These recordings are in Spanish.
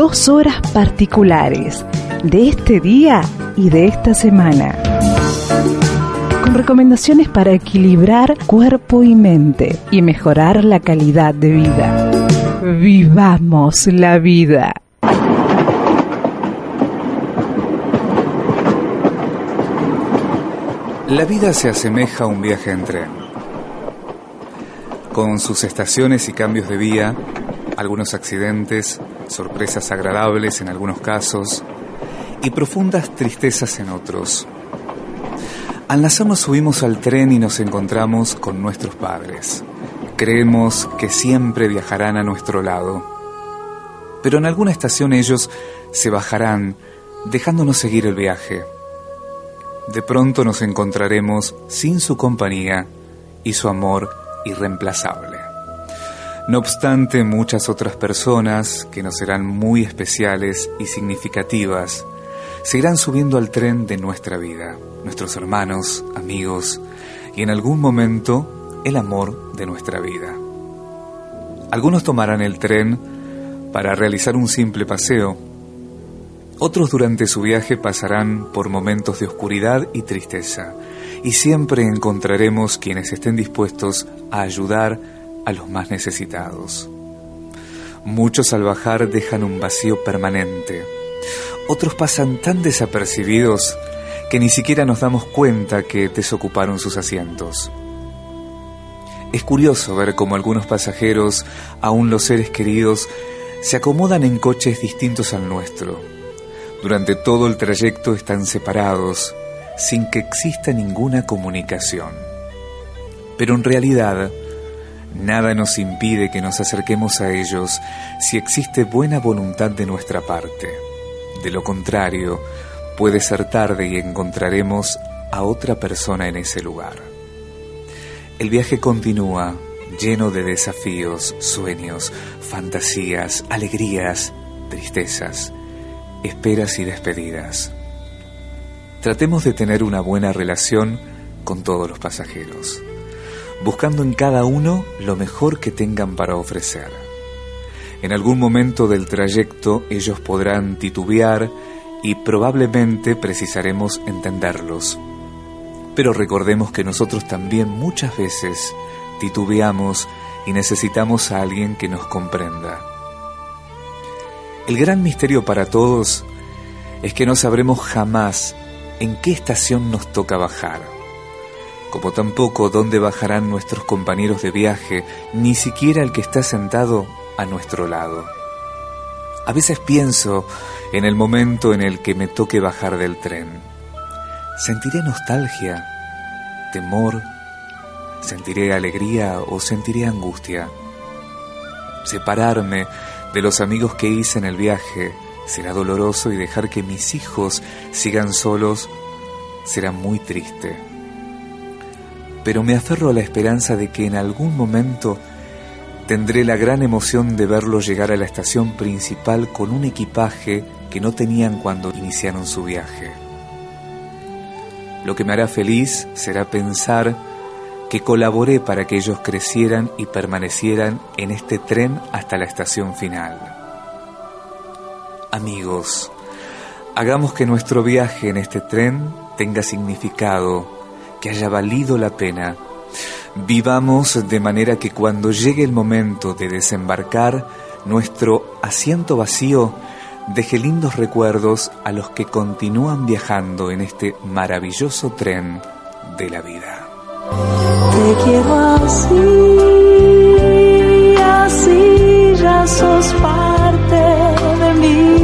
Dos horas particulares de este día y de esta semana. Con recomendaciones para equilibrar cuerpo y mente y mejorar la calidad de vida. Vivamos la vida. La vida se asemeja a un viaje en tren. Con sus estaciones y cambios de vía, algunos accidentes, sorpresas agradables en algunos casos y profundas tristezas en otros. Al nacer subimos al tren y nos encontramos con nuestros padres. Creemos que siempre viajarán a nuestro lado. Pero en alguna estación ellos se bajarán, dejándonos seguir el viaje de pronto nos encontraremos sin su compañía y su amor irreemplazable. No obstante, muchas otras personas, que nos serán muy especiales y significativas, seguirán subiendo al tren de nuestra vida, nuestros hermanos, amigos y en algún momento el amor de nuestra vida. Algunos tomarán el tren para realizar un simple paseo, otros durante su viaje pasarán por momentos de oscuridad y tristeza, y siempre encontraremos quienes estén dispuestos a ayudar a los más necesitados. Muchos al bajar dejan un vacío permanente. Otros pasan tan desapercibidos que ni siquiera nos damos cuenta que desocuparon sus asientos. Es curioso ver cómo algunos pasajeros, aún los seres queridos, se acomodan en coches distintos al nuestro durante todo el trayecto están separados, sin que exista ninguna comunicación. Pero en realidad, nada nos impide que nos acerquemos a ellos si existe buena voluntad de nuestra parte. De lo contrario, puede ser tarde y encontraremos a otra persona en ese lugar. El viaje continúa lleno de desafíos, sueños, fantasías, alegrías, tristezas esperas y despedidas. Tratemos de tener una buena relación con todos los pasajeros, buscando en cada uno lo mejor que tengan para ofrecer. En algún momento del trayecto ellos podrán titubear y probablemente precisaremos entenderlos. Pero recordemos que nosotros también muchas veces titubeamos y necesitamos a alguien que nos comprenda. El gran misterio para todos es que no sabremos jamás en qué estación nos toca bajar, como tampoco dónde bajarán nuestros compañeros de viaje, ni siquiera el que está sentado a nuestro lado. A veces pienso en el momento en el que me toque bajar del tren. ¿Sentiré nostalgia, temor, sentiré alegría o sentiré angustia? Separarme de los amigos que hice en el viaje será doloroso y dejar que mis hijos sigan solos será muy triste. Pero me aferro a la esperanza de que en algún momento tendré la gran emoción de verlos llegar a la estación principal con un equipaje que no tenían cuando iniciaron su viaje. Lo que me hará feliz será pensar que colaboré para que ellos crecieran y permanecieran en este tren hasta la estación final. Amigos, hagamos que nuestro viaje en este tren tenga significado, que haya valido la pena. Vivamos de manera que cuando llegue el momento de desembarcar, nuestro asiento vacío deje lindos recuerdos a los que continúan viajando en este maravilloso tren de la vida. Te quiero así, así ya sos parte de mí.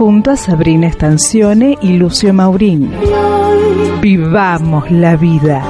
Junto a Sabrina Estancione y Lucio Maurín. Vivamos la vida.